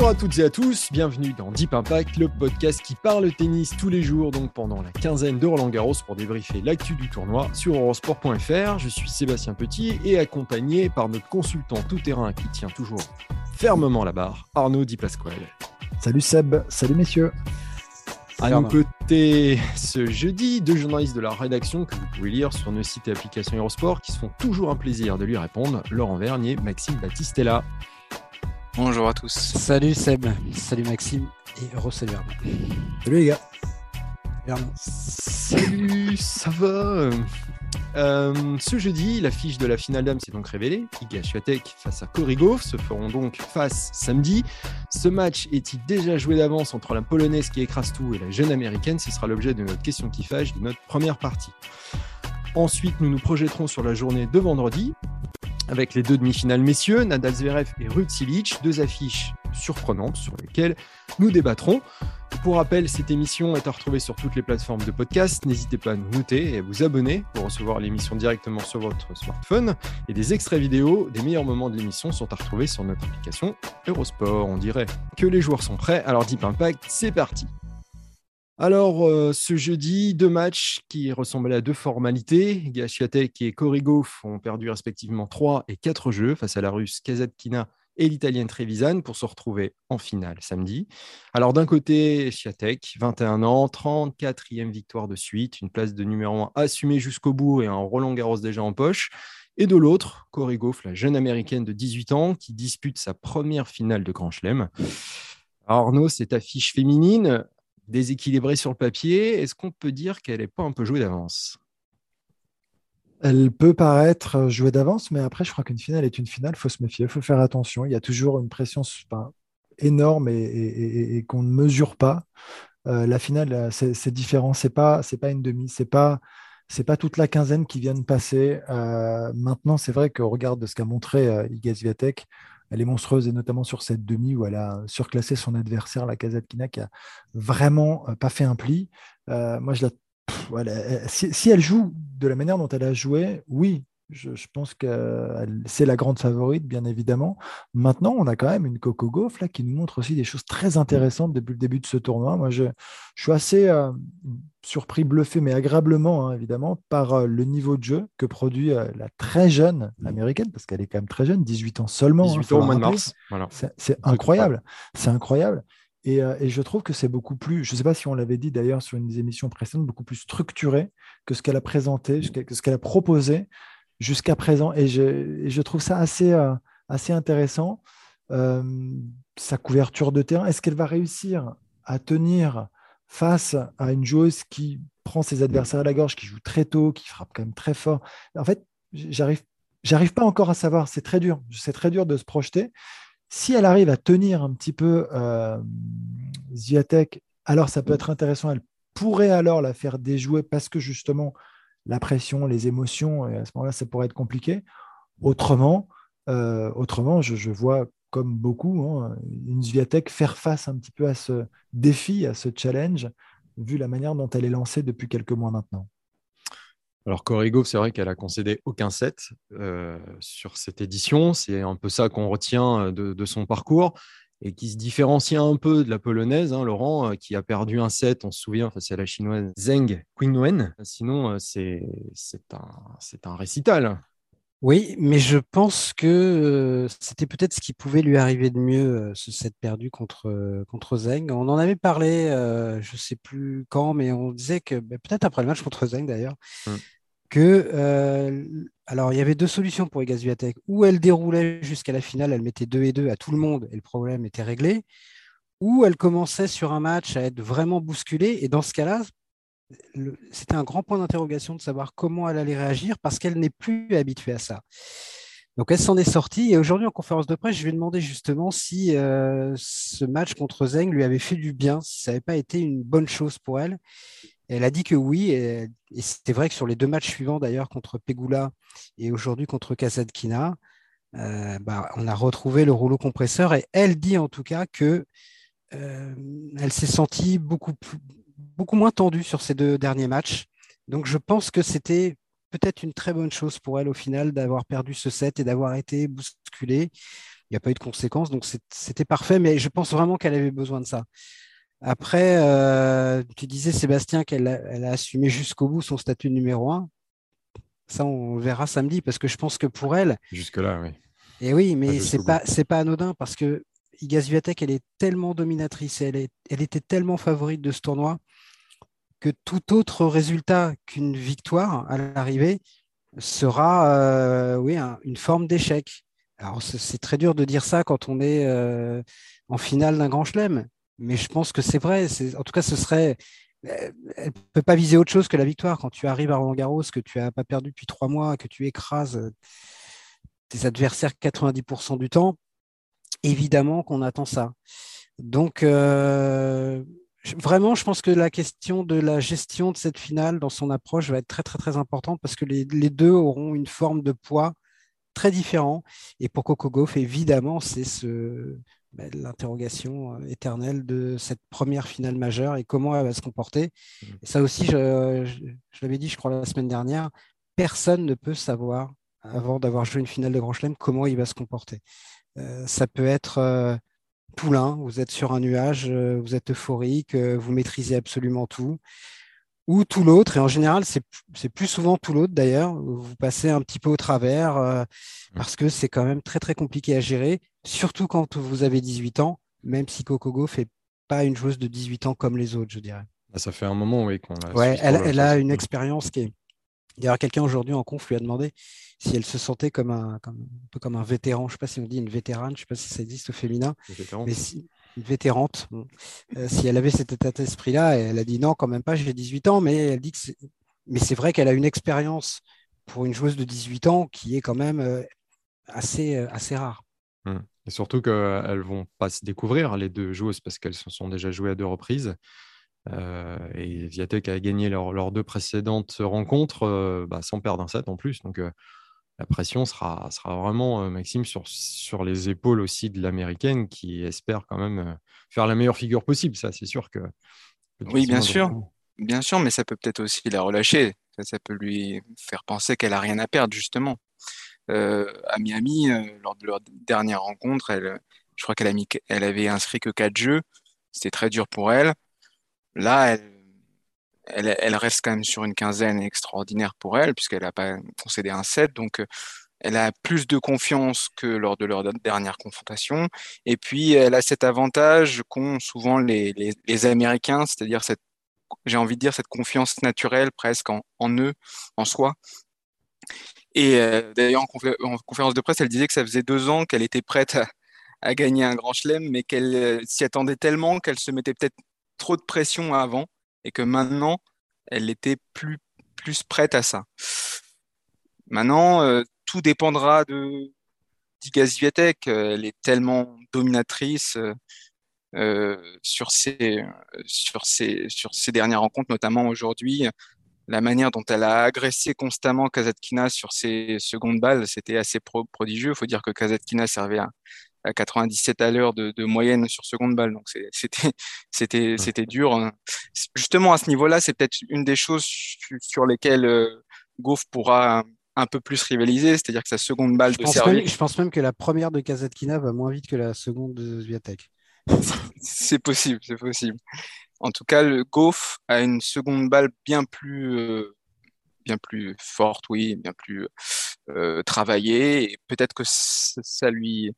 Bonjour à toutes et à tous, bienvenue dans Deep Impact, le podcast qui parle tennis tous les jours, donc pendant la quinzaine de Roland Garros pour débriefer l'actu du tournoi sur eurosport.fr. Je suis Sébastien Petit et accompagné par notre consultant tout-terrain qui tient toujours fermement la barre, Arnaud Di Pasquale. Salut Seb, salut messieurs. À nos côtés, ce jeudi, deux journalistes de la rédaction que vous pouvez lire sur nos sites et applications Eurosport qui se font toujours un plaisir de lui répondre, Laurent Vernier, Maxime Battistella. Bonjour à tous. Salut Seb, salut Maxime et heureux salut les gars. Salut, ça va euh, ce jeudi, l'affiche de la finale d'âme s'est donc révélée. Iga Swiatek face à Korigov se feront donc face samedi. Ce match est-il déjà joué d'avance entre la polonaise qui écrase tout et la jeune américaine? Ce sera l'objet de notre question qui fâche de notre première partie. Ensuite, nous nous projetterons sur la journée de vendredi avec les deux demi-finales messieurs, Nadal Zverev et Ruud Silic, deux affiches surprenantes sur lesquelles nous débattrons. Pour rappel, cette émission est à retrouver sur toutes les plateformes de podcast. N'hésitez pas à nous noter et à vous abonner pour recevoir l'émission directement sur votre smartphone. Et des extraits vidéo des meilleurs moments de l'émission sont à retrouver sur notre application Eurosport. On dirait que les joueurs sont prêts. Alors Deep Impact, c'est parti. Alors, euh, ce jeudi, deux matchs qui ressemblaient à deux formalités. Gachiatek et Korigov ont perdu respectivement trois et quatre jeux face à la russe Kazatkina et l'italienne Trevisan pour se retrouver en finale samedi. Alors, d'un côté, Chiatek, 21 ans, 34e victoire de suite, une place de numéro 1 assumée jusqu'au bout et un Roland Garros déjà en poche. Et de l'autre, Korigov, la jeune américaine de 18 ans qui dispute sa première finale de Grand Chelem. Arnaud, cette affiche féminine, déséquilibrée sur le papier, est-ce qu'on peut dire qu'elle n'est pas un peu jouée d'avance? Elle peut paraître jouée d'avance, mais après, je crois qu'une finale est une finale, il faut se méfier, il faut faire attention. Il y a toujours une pression énorme et, qu'on ne mesure pas. Euh, la finale, c'est différent, c'est pas, pas une demi, c'est pas c'est pas toute la quinzaine qui vient de passer. Euh, maintenant, c'est vrai qu'au regard de ce qu'a montré euh, Iga Swiatek, elle est monstrueuse et notamment sur cette demi où elle a surclassé son adversaire, la Kazatkina, qui a vraiment euh, pas fait un pli. Euh, moi, je la, si, elle joue de la manière dont elle a joué, oui, je, pense que c'est la grande favorite, bien évidemment. Maintenant, on a quand même une Coco Gauff là, qui nous montre aussi des choses très intéressantes depuis le début de ce tournoi. Moi, je, suis assez euh, surpris, bluffé, mais agréablement, hein, évidemment, par euh, le niveau de jeu que produit euh, la très jeune américaine, parce qu'elle est quand même très jeune, 18 ans seulement. 18 hein, ans au mois de mars. C'est incroyable. C'est incroyable. Et, je trouve que c'est beaucoup plus, je ne sais pas si on l'avait dit d'ailleurs sur une des émissions précédentes, beaucoup plus structuré que ce qu'elle a présenté, que ce qu'elle a proposé jusqu'à présent. Et je, trouve ça assez, euh, intéressant. Euh, sa couverture de terrain, est-ce qu'elle va réussir à tenir face à une joueuse qui prend ses adversaires à la gorge, qui joue très tôt, qui frappe quand même très fort? En fait, j'arrive j'arrive pas encore à savoir. C'est très dur. C'est très dur de se projeter. Si elle arrive à tenir un petit peu euh, Ziatek, alors ça peut être intéressant. Elle pourrait alors la faire déjouer parce que justement, la pression, les émotions, et à ce moment-là, ça pourrait être compliqué. Autrement, euh, je, vois comme beaucoup hein, une Zviatek faire face un petit peu à ce défi, à ce challenge, vu la manière dont elle est lancée depuis quelques mois maintenant. Alors Corrigo, c'est vrai qu'elle a concédé aucun set euh, sur cette édition. C'est un peu ça qu'on retient euh, de, son parcours et qui se différencie un peu de la polonaise, hein, Laurent, euh, qui a perdu un set, on se souvient, face à la chinoise Zheng Qinwen. Sinon, euh, c'est un, un récital. Oui, mais je pense que euh, c'était peut-être ce qui pouvait lui arriver de mieux, ce set perdu contre, contre Zheng. On en avait parlé, je ne sais plus quand, mais on disait que, bah, peut-être après le match contre Zheng d'ailleurs, mmh que euh, alors il y avait deux solutions pour Egazuatec. Ou elle déroulait jusqu'à la finale, elle mettait 2 et 2 à tout le monde et le problème était réglé, ou elle commençait sur un match à être vraiment bousculée. Et dans ce cas-là, c'était un grand point d'interrogation de savoir comment elle allait réagir parce qu'elle n'est plus habituée à ça. Donc elle s'en est sortie et aujourd'hui en conférence de presse, je lui ai demandé justement si euh, ce match contre Zeng lui avait fait du bien, si ça n'avait pas été une bonne chose pour elle. Elle a dit que oui, et, c'était vrai que sur les deux matchs suivants d'ailleurs contre Pegula et aujourd'hui contre Kazatkina, euh, bah, on a retrouvé le rouleau compresseur et elle dit en tout cas que euh, elle s'est sentie beaucoup, beaucoup moins tendue sur ces deux derniers matchs. Donc je pense que c'était peut-être une très bonne chose pour elle au final d'avoir perdu ce set et d'avoir été bousculée. Il n'y a pas eu de conséquences, donc c'était parfait, mais je pense vraiment qu'elle avait besoin de ça. Après, euh, tu disais, Sébastien, qu'elle a, assumé jusqu'au bout son statut numéro un. Ça, on verra samedi, parce que je pense que pour elle. Jusque-là, oui. Et oui, mais c'est pas, c'est pas anodin, parce que Iga Swiatek, elle est tellement dominatrice, elle, est, elle était tellement favorite de ce tournoi que tout autre résultat qu'une victoire à l'arrivée sera euh, oui, une forme d'échec. Alors c'est très dur de dire ça quand on est euh, en finale d'un grand chelem, mais je pense que c'est vrai. En tout cas, ce serait. Elle ne peut pas viser autre chose que la victoire. Quand tu arrives à Roland Garros, que tu n'as pas perdu depuis trois mois, que tu écrases tes adversaires 90% du temps, évidemment qu'on attend ça. Donc, euh, vraiment, je pense que la question de la gestion de cette finale dans son approche va être très, très, très importante parce que les, deux auront une forme de poids très différent. Et pour Coco Gauff, évidemment, c'est ce, bah, l'interrogation euh, éternelle de cette première finale majeure et comment elle va se comporter. Et ça aussi, je, l'avais dit, je crois, la semaine dernière, personne ne peut savoir, avant d'avoir joué une finale de Grand Chelem, comment il va se comporter. Euh, ça peut être euh, poulain, vous êtes sur un nuage, euh, vous êtes euphorique, vous maîtrisez absolument tout. Ou tout l'autre, et en général, c'est plus souvent tout l'autre d'ailleurs, vous passez un petit peu au travers euh, mmh. parce que c'est quand même très très compliqué à gérer, surtout quand vous avez 18 ans, même si Kokogo fait pas une joueuse de 18 ans comme les autres, je dirais. Bah, ça fait un moment, oui, qu'on a. Ouais, elle, elle a une expérience qui est. D'ailleurs, quelqu'un aujourd'hui en conf lui a demandé si elle se sentait comme un, un peu comme un vétéran. Je ne sais pas si on dit une vétérane, je ne sais pas si ça existe au féminin. Mais si, vétérante. Euh, si elle avait cet état d'esprit-là, elle a dit non, quand même pas, j'ai 18 ans, mais elle dit que c'est. Mais c'est vrai qu'elle a une expérience pour une joueuse de 18 ans qui est quand même euh, assez, euh, assez rare. Hum. Et surtout qu'elles ne vont pas se découvrir, les deux joueuses, parce qu'elles se sont déjà jouées à deux reprises. et Viatek a gagné leurs deux précédentes rencontres bah, sans perdre un set en plus. Donc, la pression sera, sera vraiment, euh, Maxime, sur, sur les épaules aussi de l'américaine qui espère quand même euh, faire la meilleure figure possible. Ça, c'est sûr que. Oui, bien sûr. Bien sûr, mais ça peut peut-être aussi la relâcher. Ça, peut lui faire penser qu'elle a rien à perdre, justement. Euh, à Miami, lors de leur dernière rencontre, elle, je crois qu'elle elle avait inscrit que quatre jeux. C'était très dur pour elle. Là, elle, elle, reste quand même sur une quinzaine extraordinaire pour elle, puisqu'elle n'a pas concédé un set. Donc, euh, elle a plus de confiance que lors de leur dernière confrontation. Et puis, elle a cet avantage qu'ont souvent les, Américains, c'est-à-dire cette, j'ai envie de dire, cette confiance naturelle presque en, eux, en soi. Et euh, d'ailleurs, en, conférence de presse, elle disait que ça faisait deux ans qu'elle était prête à, gagner un grand chelem, mais qu'elle euh, s'y attendait tellement qu'elle se mettait peut-être trop de pression avant et que maintenant, elle était plus, plus prête à ça. Maintenant, euh, tout dépendra de d'Iga Swiatek. Elle est tellement dominatrice euh, sur, ses, sur, ses, sur ses dernières rencontres, notamment aujourd'hui. La manière dont elle a agressé constamment Kazatkina sur ses secondes balles, c'était assez prodigieux. Il faut dire que Kazatkina servait à, à 97 à l'heure de, moyenne sur seconde balle. Donc c'était c'était c'était dur. Hein. Justement à ce niveau-là, c'est peut-être une des choses sur lesquelles euh, Goff pourra un peu plus rivaliser, c'est-à-dire que sa seconde balle de service. je pense même que la première de Kazatkina va moins vite que la seconde de Zviatek. c'est possible, c'est possible. En tout cas, le Goff a une seconde balle bien plus euh, bien plus forte, oui, bien plus euh, travaillée. Et peut-être que ça lui,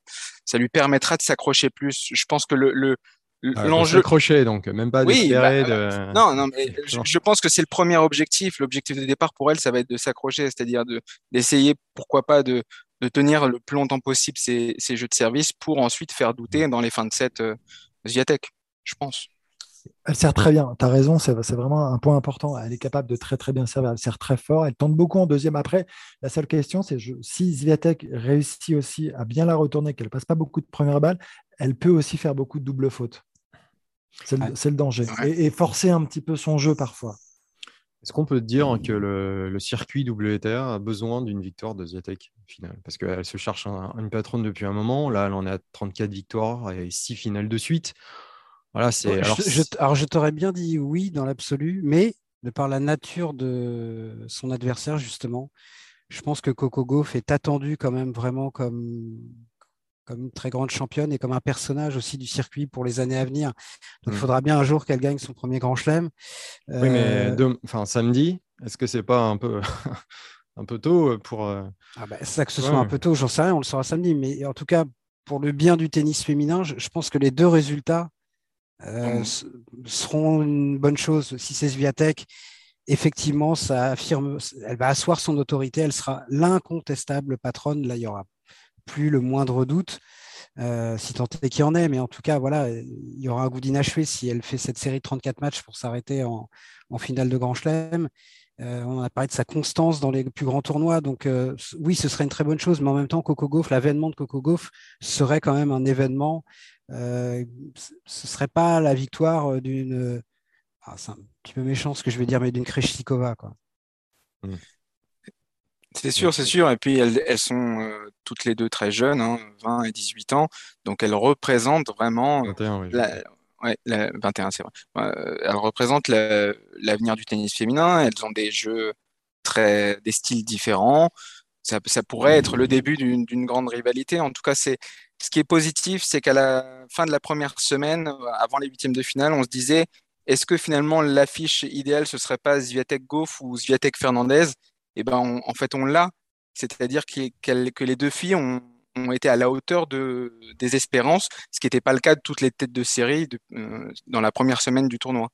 ça lui permettra de s'accrocher plus. Je pense que le, le l'enjeu s'accrocher donc même pas oui, bah, de... non non mais je, pense que c'est le premier objectif l'objectif de départ pour elle ça va être de s'accrocher c'est-à-dire de d'essayer pourquoi pas de, de tenir le plus longtemps possible ses, jeux de service pour ensuite faire douter dans les fins de set euh, Ziatek je pense Elle sert très bien, tu as raison, c'est vraiment un point important. Elle est capable de très très bien servir, elle sert très fort, elle tente beaucoup en deuxième. Après, la seule question, c'est si Zviatek réussit aussi à bien la retourner, qu'elle passe pas beaucoup de premières balles, elle peut aussi faire beaucoup de doubles fautes. C'est le, danger. Et, forcer un petit peu son jeu parfois. Est-ce qu'on peut dire que le, circuit WTA a besoin d'une victoire de Zviatek finale Parce qu'elle se cherche une patronne depuis un moment. Là, elle en est à 34 victoires et 6 finales de suite. Voilà, c'est. Alors, je, t'aurais bien dit oui dans l'absolu, mais de par la nature de son adversaire, justement, je pense que Coco Gauff est attendu quand même vraiment comme, comme une très grande championne et comme un personnage aussi du circuit pour les années à venir. Donc, il mm. faudra bien un jour qu'elle gagne son premier grand chelem. Oui, mais euh, enfin, samedi, est-ce que c'est pas un peu, un peu tôt pour. Euh, ah bah, ça que ce soit un peu tôt, j'en sais rien, on le saura samedi. Mais en tout cas, pour le bien du tennis féminin, je pense que les deux résultats euh, mmh. seront une bonne chose. Si c'est Sviatek, effectivement, ça affirme, elle va asseoir son autorité, elle sera l'incontestable patronne. Là, il y aura plus le moindre doute, euh, si tant est qu'il y en ait, mais en tout cas, voilà, il y aura un goût d'inachevé si elle fait cette série de 34 matchs pour s'arrêter en, finale de Grand Chelem. Euh, on a parlé de sa constance dans les plus grands tournois, donc oui, ce serait une très bonne chose, mais en même temps, Coco Gauff, l'avènement de Coco Gauff serait quand même un événement euh, ce ne serait pas la victoire d'une. Ah, c'est un petit peu méchant ce que je vais dire, mais d'une Kreshikova. Quoi. Hmm. C'est sûr, c'est sûr. Et puis elles, sont euh, toutes les deux très jeunes, 20 hein, et 18 ans. Donc elles représentent vraiment. 21, la, ouais, 21, c'est vrai. Euh, elles représentent l'avenir du tennis féminin. Elles ont des jeux très, des styles différents. Ça, ça pourrait être le début d'une grande rivalité. En tout cas, c'est ce qui est positif, c'est qu'à la fin de la première semaine, avant les huitièmes de finale, on se disait est-ce que finalement l'affiche idéale ce serait pas Zviatek Goff ou Zviatek Fernandez? Eh ben, en fait, on l'a. C'est-à-dire que les deux filles ont, été à la hauteur de, des espérances, ce qui n'était pas le cas de toutes les têtes de série euh, dans la première semaine du tournoi.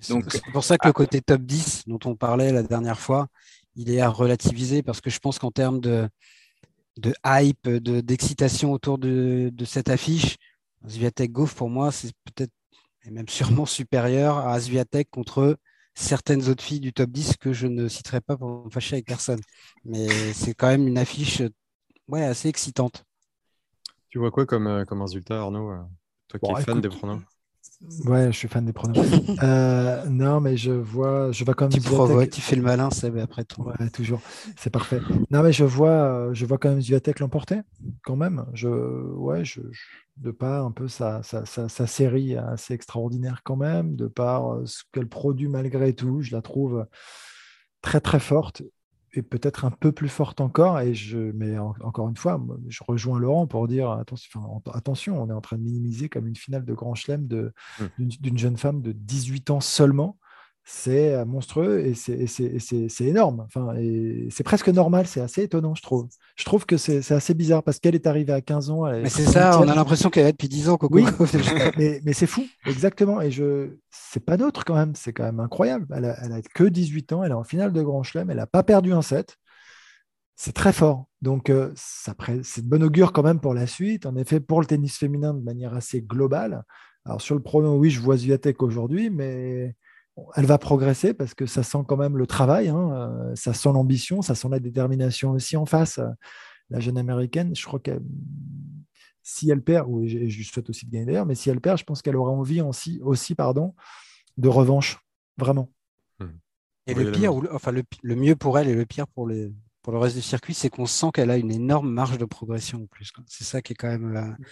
c'est pour ça que le côté top 10 dont on parlait la dernière fois, il est à relativiser parce que je pense qu'en termes de, de hype, d'excitation autour de, cette affiche. Sviatek Goff, pour moi, c'est peut-être et même sûrement supérieur à Sviatek contre certaines autres filles du top 10 que je ne citerai pas pour me fâcher avec personne. Mais c'est quand même une affiche ouais, assez excitante. Tu vois quoi comme, euh, comme résultat, Arnaud euh, Toi qui es fan des pronoms Ouais, je suis fan des pronoms. Euh, non, mais je vois, je vois quand même. Tu provoques, tu fais le malin, c'est après tout. Ouais, toujours. C'est parfait. Non, mais je vois, je vois quand même Zviatek l'emporter, quand même. Je, ouais, je, de par un peu sa, sa, sa, série assez extraordinaire quand même, de par ce qu'elle produit malgré tout, je la trouve très très forte peut-être un peu plus forte encore. Et je, mais encore une fois, je rejoins Laurent pour dire attention, attention, on est en train de minimiser comme une finale de Grand Chelem mmh. d'une jeune femme de 18 ans seulement c'est euh, monstrueux et c'est énorme. Enfin, c'est presque normal, c'est assez étonnant, je trouve. Je trouve que c'est assez bizarre parce qu'elle est arrivée à 15 ans. Mais c'est ça, on a l'impression qu'elle est depuis 10 ans. Oui, mais, c'est fou, exactement. Et je, c'est pas d'autre quand même, c'est quand même incroyable. Elle a, que 18 ans, elle est en finale de Grand Chelem, elle n'a pas perdu un set. C'est très fort. Donc, euh, c'est de bon augure quand même pour la suite. En effet, pour le tennis féminin de manière assez globale. Alors, sur le pronom, oui, je vois Zviatek aujourd'hui, mais elle va progresser parce que ça sent quand même le travail, hein, euh, ça sent l'ambition, ça sent la détermination aussi en face. Euh, la jeune américaine, je crois que si elle perd, ou je souhaite aussi de gagner d'ailleurs, mais si elle perd, je pense qu'elle aura envie aussi, aussi pardon, de revanche, vraiment. Hmm. Et le pire, enfin le, mieux pour elle et le pire pour, les, pour le reste du circuit, c'est qu'on sent qu'elle a une énorme marge de progression en plus. C'est ça qui est quand même euh,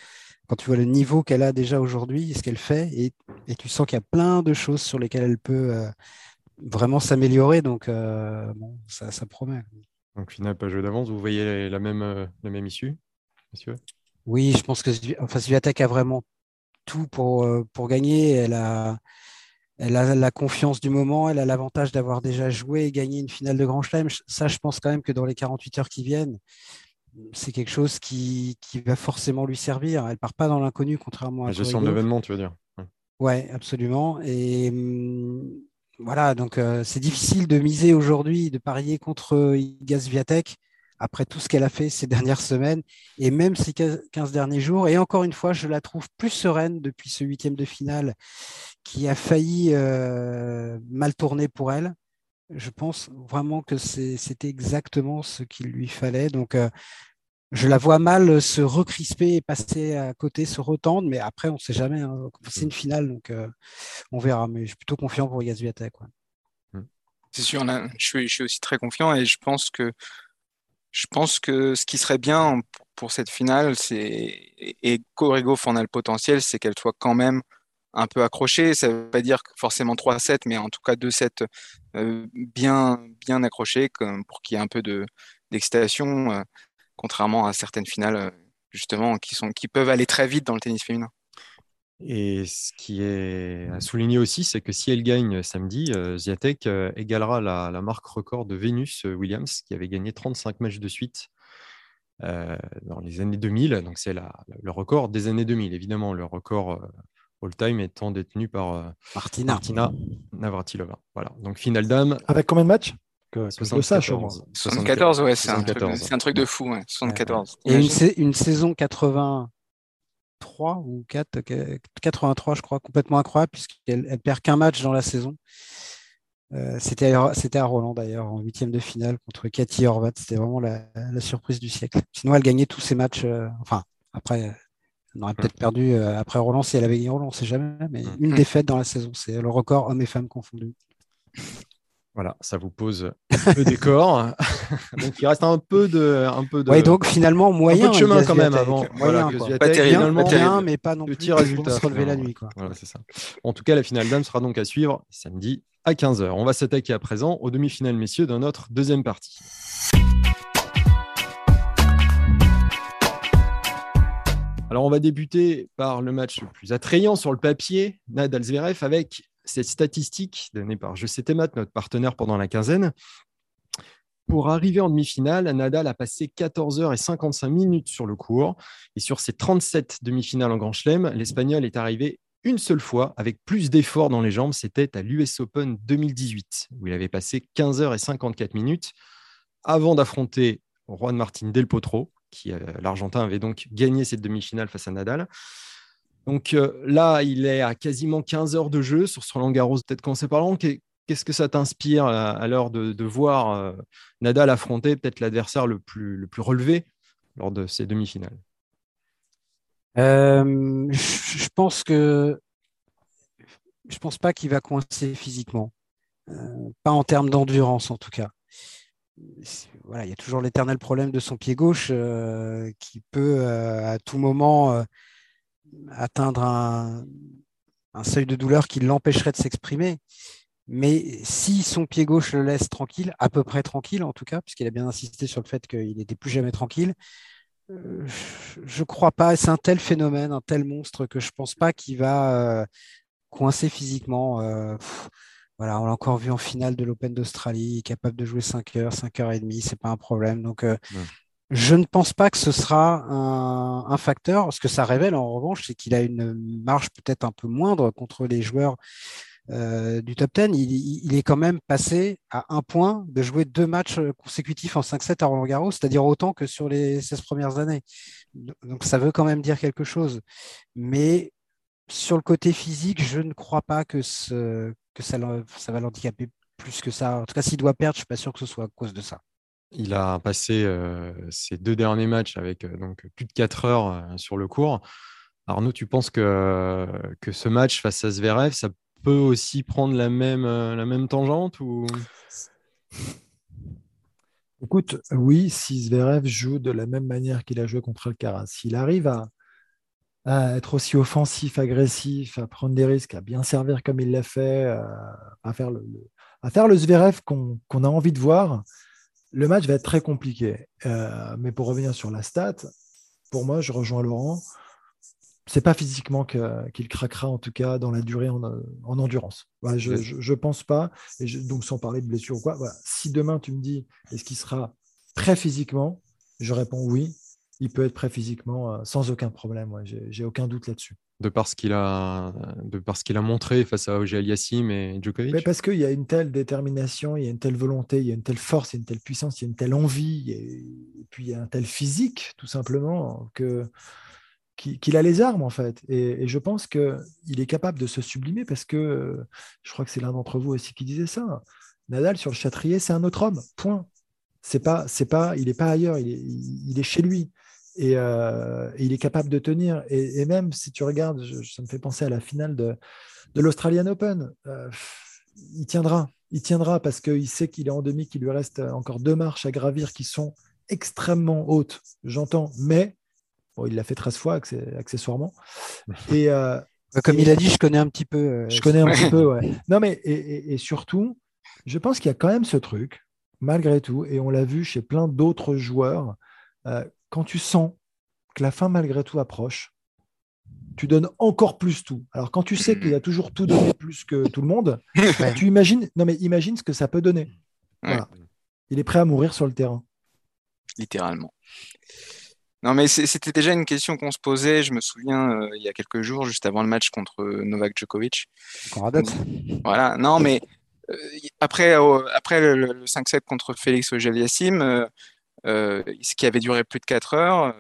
quand tu vois le niveau qu'elle a déjà aujourd'hui, ce qu'elle fait, et, tu sens qu'il y a plein de choses sur lesquelles elle peut euh, vraiment s'améliorer. Donc, euh, bon, ça, promet. Donc, final, pas jeu d'avance. Vous voyez la même, euh, la même issue, monsieur? Oui, je pense que enfin, Sviatek a vraiment tout pour, pour gagner. Elle a, elle a la confiance du moment, elle a l'avantage d'avoir déjà joué et gagné une finale de Grand Chelem. Ça, je pense quand même que dans les 48 heures qui viennent, c'est quelque chose qui, va forcément lui servir. Elle part pas dans l'inconnu, contrairement à. La gestion de l'événement, tu veux dire. Ouais, absolument. Et hum, voilà, donc euh, c'est difficile de miser aujourd'hui, de parier contre Iga Swiatek après tout ce qu'elle a fait ces dernières semaines et même ces 15 derniers jours. Et encore une fois, je la trouve plus sereine depuis ce huitième de finale qui a failli mal tourner pour elle. Je pense vraiment que c'était exactement ce qu'il lui fallait. Donc, je la vois mal se recrisper et passer à côté, se retendre, mais après, on ne sait jamais. Hein. C'est une finale, donc on verra. Mais je suis plutôt confiant pour Yazuyatek. Mmh. C'est sûr, je, suis, aussi très confiant et je pense que je pense que ce qui serait bien pour cette finale, c'est et Corrigo en a le potentiel, c'est qu'elle soit quand même un peu accrochée. Ça ne veut pas dire forcément 3-7, mais en tout cas 2-7 euh, bien, bien accrochés pour qu'il y ait un peu d'excitation, euh, contrairement à certaines finales euh, justement qui, peuvent aller très vite dans le tennis féminin. Et ce qui est à souligner aussi, c'est que si elle gagne samedi, Ziatek égalera la, marque record de Venus Williams, qui avait gagné 35 matchs de suite dans les années 2000. Donc c'est le record des années 2000. Évidemment, le record all-time étant détenu par Martina. Martina Navratilova. Voilà. Donc finale dame. Avec combien de matchs? Que, 74, 74, ouais, c'est un, un, truc de fou. Ouais. 74. Et une, une saison 80 3 ou 4, 83, je crois, complètement incroyable, puisqu'elle elle perd qu'un match dans la saison. Euh, c'était à Roland d'ailleurs, en huitième de finale contre Cathy Horvat. C'était vraiment la, surprise du siècle. Sinon, elle gagnait tous ses matchs. Euh, enfin, après, elle aurait peut-être perdu euh, après Roland si elle avait gagné Roland, on ne sait jamais. Mais une défaite dans la saison, c'est le record hommes et femmes confondus. Voilà, ça vous pose un peu décor. donc il reste un peu de, un peu de. Ouais, donc finalement moyen. Un peu de chemin quand même avant. Moyen, pas terrible, pas mais pas non petit résultat. se relever la nuit. Quoi. Voilà, c'est ça. En tout cas, la finale d'âme sera donc à suivre samedi à 15h. On va s'attaquer à présent aux demi-finales messieurs dans notre deuxième partie. Alors, on va débuter par le match le plus attrayant sur le papier, Nadal-Zverev, avec cette statistique donnée par Math, notre partenaire pendant la quinzaine. Pour arriver en demi-finale, Nadal a passé 14 heures et 55 minutes sur le cours. Et sur ses 37 demi-finales en Grand Chelem, l'Espagnol est arrivé une seule fois avec plus d'efforts dans les jambes. C'était à l'US Open 2018, où il avait passé 15 heures et 54 minutes avant d'affronter Juan Martín Del Potro, euh, l'Argentin, avait donc gagné cette demi-finale face à Nadal. Donc euh, là, il est à quasiment 15 heures de jeu sur son Garros. Peut-être commencer par là. Qu'est-ce que ça t'inspire à, l'heure de, voir euh, Nadal affronter peut-être l'adversaire le plus, le plus relevé lors de ces demi-finales? Euh, je, pense que je pense pas qu'il va coincer physiquement, pas en termes d'endurance en tout cas. Voilà, il y a toujours l'éternel problème de son pied gauche qui peut à tout moment atteindre un, seuil de douleur qui l'empêcherait de s'exprimer. Mais si son pied gauche le laisse tranquille, à peu près tranquille en tout cas, puisqu'il a bien insisté sur le fait qu'il n'était plus jamais tranquille, euh, je ne crois pas. C'est un tel phénomène, un tel monstre que je ne pense pas qu'il va euh, coincer physiquement. Euh, voilà, on l'a encore vu en finale de l'Open d'Australie, capable de jouer 5 heures, 5 heures et demie, c'est pas un problème. Donc, je ne pense pas que ce sera un, facteur. Ce que ça révèle, en revanche, c'est qu'il a une marge peut-être un peu moindre contre les joueurs euh, du top 10. Il, est quand même passé à un point de jouer deux matchs consécutifs en 5-7 à Roland Garros, c'est-à-dire autant que sur les 16 premières années. Donc ça veut quand même dire quelque chose. Mais sur le côté physique, je ne crois pas que, ce, que ça, ça va l'handicaper plus que ça. En tout cas, s'il doit perdre, je ne suis pas sûr que ce soit à cause de ça. Il a passé euh, ses deux derniers matchs avec euh, donc, plus de 4 heures euh, sur le cours. Arnaud, tu penses que, que ce match face à Zverev, ça peut aussi prendre la même, la même tangente ou... Écoute, oui, si Zverev joue de la même manière qu'il a joué contre Alcaraz, s'il arrive à, à, être aussi offensif, agressif, à prendre des risques, à bien servir comme il l'a fait, à, faire le, à faire le Zverev qu'on a envie de voir, le match va être très compliqué. Euh, mais pour revenir sur la stat, pour moi, je rejoins Laurent. C'est pas physiquement qu'il craquera, en tout cas, dans la durée en, endurance. je ne pense pas. Et donc, sans parler de blessure ou quoi, si demain tu me dis est-ce qu'il sera prêt physiquement, je réponds oui. Il peut être prêt physiquement euh, sans aucun problème. J'ai aucun doute là-dessus de par ce qu'il a, de parce qu'il a montré face à Auger Aliassim et Djokovic? Mais Parce qu'il y a une telle détermination, il y a une telle volonté, il y a une telle force, il y a une telle puissance, il y a une telle envie, et, puis il y a un tel physique, tout simplement, que qu'il a les armes en fait. Et, je pense qu'il est capable de se sublimer parce que je crois que c'est l'un d'entre vous aussi qui disait ça. Nadal sur le châtrier, c'est un autre homme. Point. C'est pas, c'est pas, il n'est pas ailleurs. Il est, chez lui et, il est capable de tenir. Et, même si tu regardes, ça me fait penser à la finale de, de l'Australian Open. il tiendra, il tiendra parce qu'il sait qu'il est en demi, qu'il lui reste encore deux marches à gravir qui sont extrêmement hautes. J'entends, mais il l'a fait 13 fois accessoirement. Et, euh, Comme il a dit, je connais un petit peu. Euh, je connais un petit peu, ouais. Non, mais et, surtout, je pense qu'il y a quand même ce truc, malgré tout, et on l'a vu chez plein d'autres joueurs, euh, quand tu sens que la fin, malgré tout, approche, tu donnes encore plus tout. Alors, quand tu sais qu'il a toujours tout donné plus que tout le monde, tu imagines, non, mais imagine ce que ça peut donner. Il est prêt à mourir sur le terrain. Littéralement. Non, mais c'était déjà une question qu'on se posait, je me souviens, euh, il y a quelques jours, juste avant le match contre Novak Djokovic. Voilà, non, mais euh, après, après le, 5-7 contre Félix Auger-Aliassime, ce qui avait duré plus de 4 heures,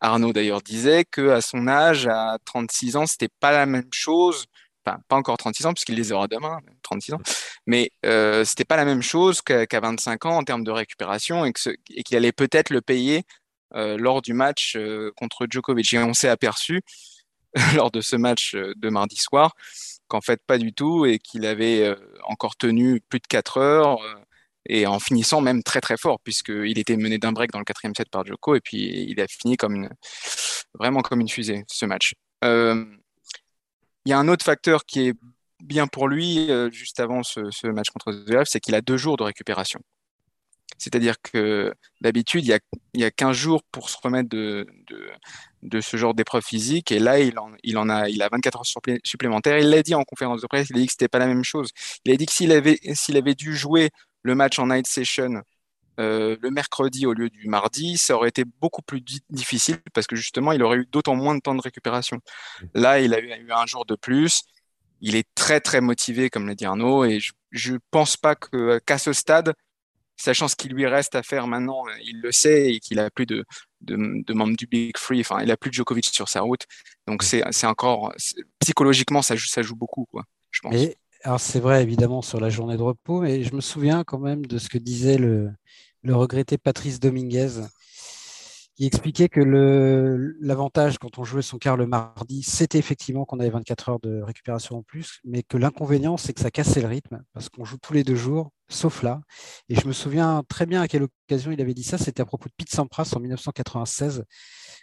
Arnaud d'ailleurs disait qu'à son âge, à 36 ans, c'était pas la même chose. Pas encore 36 ans, puisqu'il les aura demain, 36 ans. Mais euh, c'était pas la même chose qu'à 25 ans en termes de récupération et qu'il allait peut-être le payer euh, lors du match euh, contre Djokovic. Et on s'est aperçu lors de ce match euh, de mardi soir qu'en fait pas du tout et qu'il avait encore tenu plus de 4 heures et en finissant même très très fort puisqu'il était mené d'un break dans le quatrième set par Djoko et puis il a fini comme vraiment comme une fusée ce match. Il y a un autre facteur qui est bien pour lui juste avant ce, match contre Zverev, c'est qu'il a deux jours de récupération. C'est-à-dire que d'habitude, il y, a, il 15 jours pour se remettre de, ce genre d'épreuve physique. Et là, il en, a, il a 24 heures supplémentaires. Il l'a dit en conférence de presse, il a dit que c'était pas la même chose. Il a dit que s'il avait, s'il avait dû jouer le match en night session euh, le mercredi au lieu du mardi, ça aurait été beaucoup plus difficile parce que justement, il aurait eu d'autant moins de temps de récupération. Là, il a eu, un jour de plus. Il est très, très motivé, comme l'a dit Arnaud, et je ne pense pas qu'à ce stade, sachant ce qu'il lui reste à faire maintenant, il le sait et qu'il a plus de, de, membres du Big Free, enfin, il a plus de Djokovic sur sa route. Donc, c'est encore, psychologiquement, ça joue, ça joue beaucoup, quoi, je pense. Alors, c'est vrai, évidemment, sur la journée de repos, mais je me souviens quand même de ce que disait le, regretté Patrice Dominguez qui expliquait que l'avantage quand on jouait son quart le mardi, c'était effectivement qu'on avait 24 heures de récupération en plus, mais que l'inconvénient, c'est que ça cassait le rythme, parce qu'on joue tous les deux jours, sauf là. Et je me souviens très bien à quelle occasion il avait dit ça, c'était à propos de Pete Sampras en 1996,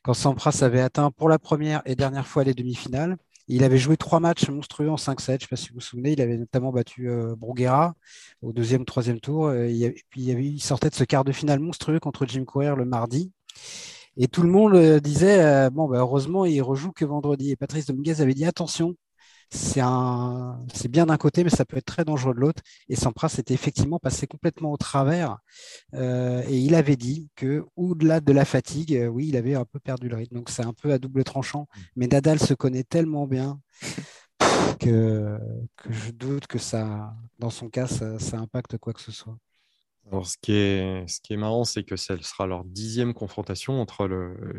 quand Sampras avait atteint pour la première et dernière fois les demi-finales. Il avait joué trois matchs monstrueux en 5-7. Je ne sais pas si vous vous souvenez. Il avait notamment battu euh, Bruguera au deuxième, troisième tour. Et, puis il, sortait de ce quart de finale monstrueux contre Jim Courier le mardi. Et tout le monde euh, disait, euh, bon, bah, heureusement, il rejoue que vendredi. Et Patrice Dominguez avait dit, attention, c'est un, bien d'un côté, mais ça peut être très dangereux de l'autre. Et Sampras était effectivement passé complètement au travers. Euh, et il avait dit que, au-delà de la fatigue, oui, il avait un peu perdu le rythme. Donc c'est un peu à double tranchant. Mais Nadal se connaît tellement bien que, que je doute que ça, dans son cas, ça impacte quoi que ce soit. Alors, ce qui est, ce qui est marrant, c'est que ce sera leur dixième confrontation entre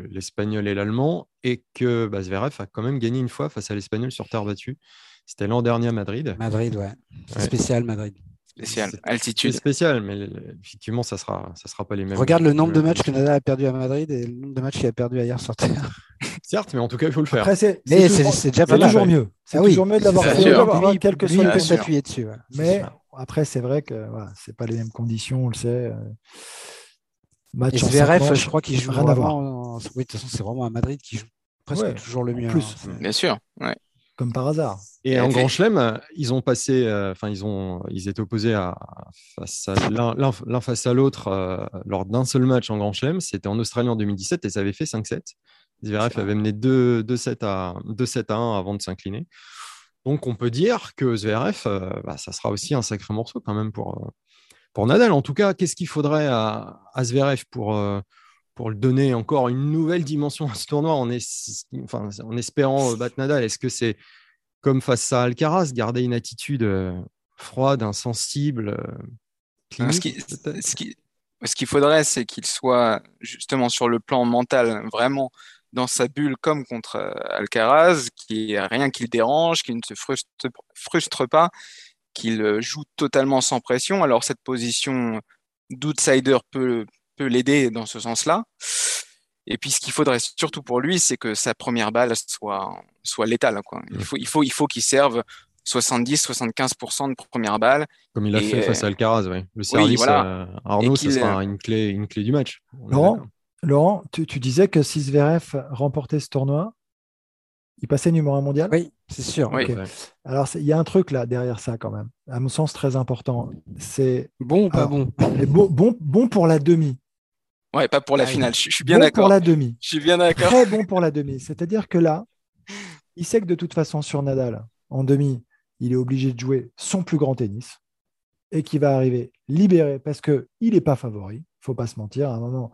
l'Espagnol et l'Allemand et que bah, Zverev a quand même gagné une fois face à l'Espagnol sur terre battue. C'était l'an dernier à Madrid. Madrid, ouais. Spécial Madrid. Spécial, altitude. spécial, mais effectivement, ça sera, ça sera pas les mêmes. Regarde le nombre de matchs que Nadal a perdu à Madrid et le nombre de matchs qu'il a perdu ailleurs sur terre. Certes, mais en tout cas, il faut le faire. c'est déjà pas toujours mieux. C'est ah toujours mieux de l'avoir fait. Quelque chose peut s'appuyer dessus. Mais après, c'est vrai que voilà, c'est pas les mêmes conditions, on le sait. Euh, match et VRF, je crois qu'il joue vraiment. Oui, de toute façon, c'est vraiment à Madrid qui joue presque toujours le mieux. Plus. Hein. Bien sûr. Comme par hasard. Et, en Grand Chelem, ils ont passé, euh, enfin, ils ont, ils étaient opposés à, face à l'un face à l'autre euh, lors d'un seul match en Grand Chelem. C'était en Australie en 2017 et ça avait fait 5-7. Zverev avait mené 2-7 à, à 1 avant de s'incliner. Donc on peut dire que Zverev, euh, bah, ça sera aussi un sacré morceau quand même pour, euh, pour Nadal. En tout cas, qu'est-ce qu'il faudrait à, Zverev pour, euh, pour le donner encore une nouvelle dimension à ce tournoi en, en espérant battre Nadal? Est-ce que c'est comme face à Alcaraz, garder une attitude froide, insensible ce qu'il faudrait, c'est qu'il soit justement sur le plan mental vraiment dans sa bulle comme contre Alcaraz, qui a rien qui le dérange, qui ne se frustre, frustre pas, qu'il joue totalement sans pression. Alors cette position d'outsider peut, peut l'aider dans ce sens-là. Et puis ce qu'il faudrait surtout pour lui, c'est que sa première balle soit, soit létale. Quoi. Il faut, il faut, il faut qu'il serve 70-75% de première balle. Comme il a fait face à Alcaraz, oui. Le service voilà. Arnaud, ce sera une clé, une clé du match. Laurent, Laurent tu, tu, disais que si Zverev remportait ce tournoi, il passait numéro un mondial? Oui, c'est sûr. Alors, il y a un truc là derrière ça quand même, à mon sens très important. C'est bon ou pas bon? bon, bon Bon pour la demi. Ouais, pas pour la finale. Je, suis bien bon d'accord. Pour la demi. Je suis bien d'accord. Très bon pour la demi. C'est-à-dire que là, il sait que de toute façon sur Nadal en demi, il est obligé de jouer son plus grand tennis et qu'il va arriver libéré parce que il n'est pas favori. Il faut pas se mentir. À un moment,